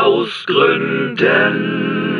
aus Gründen.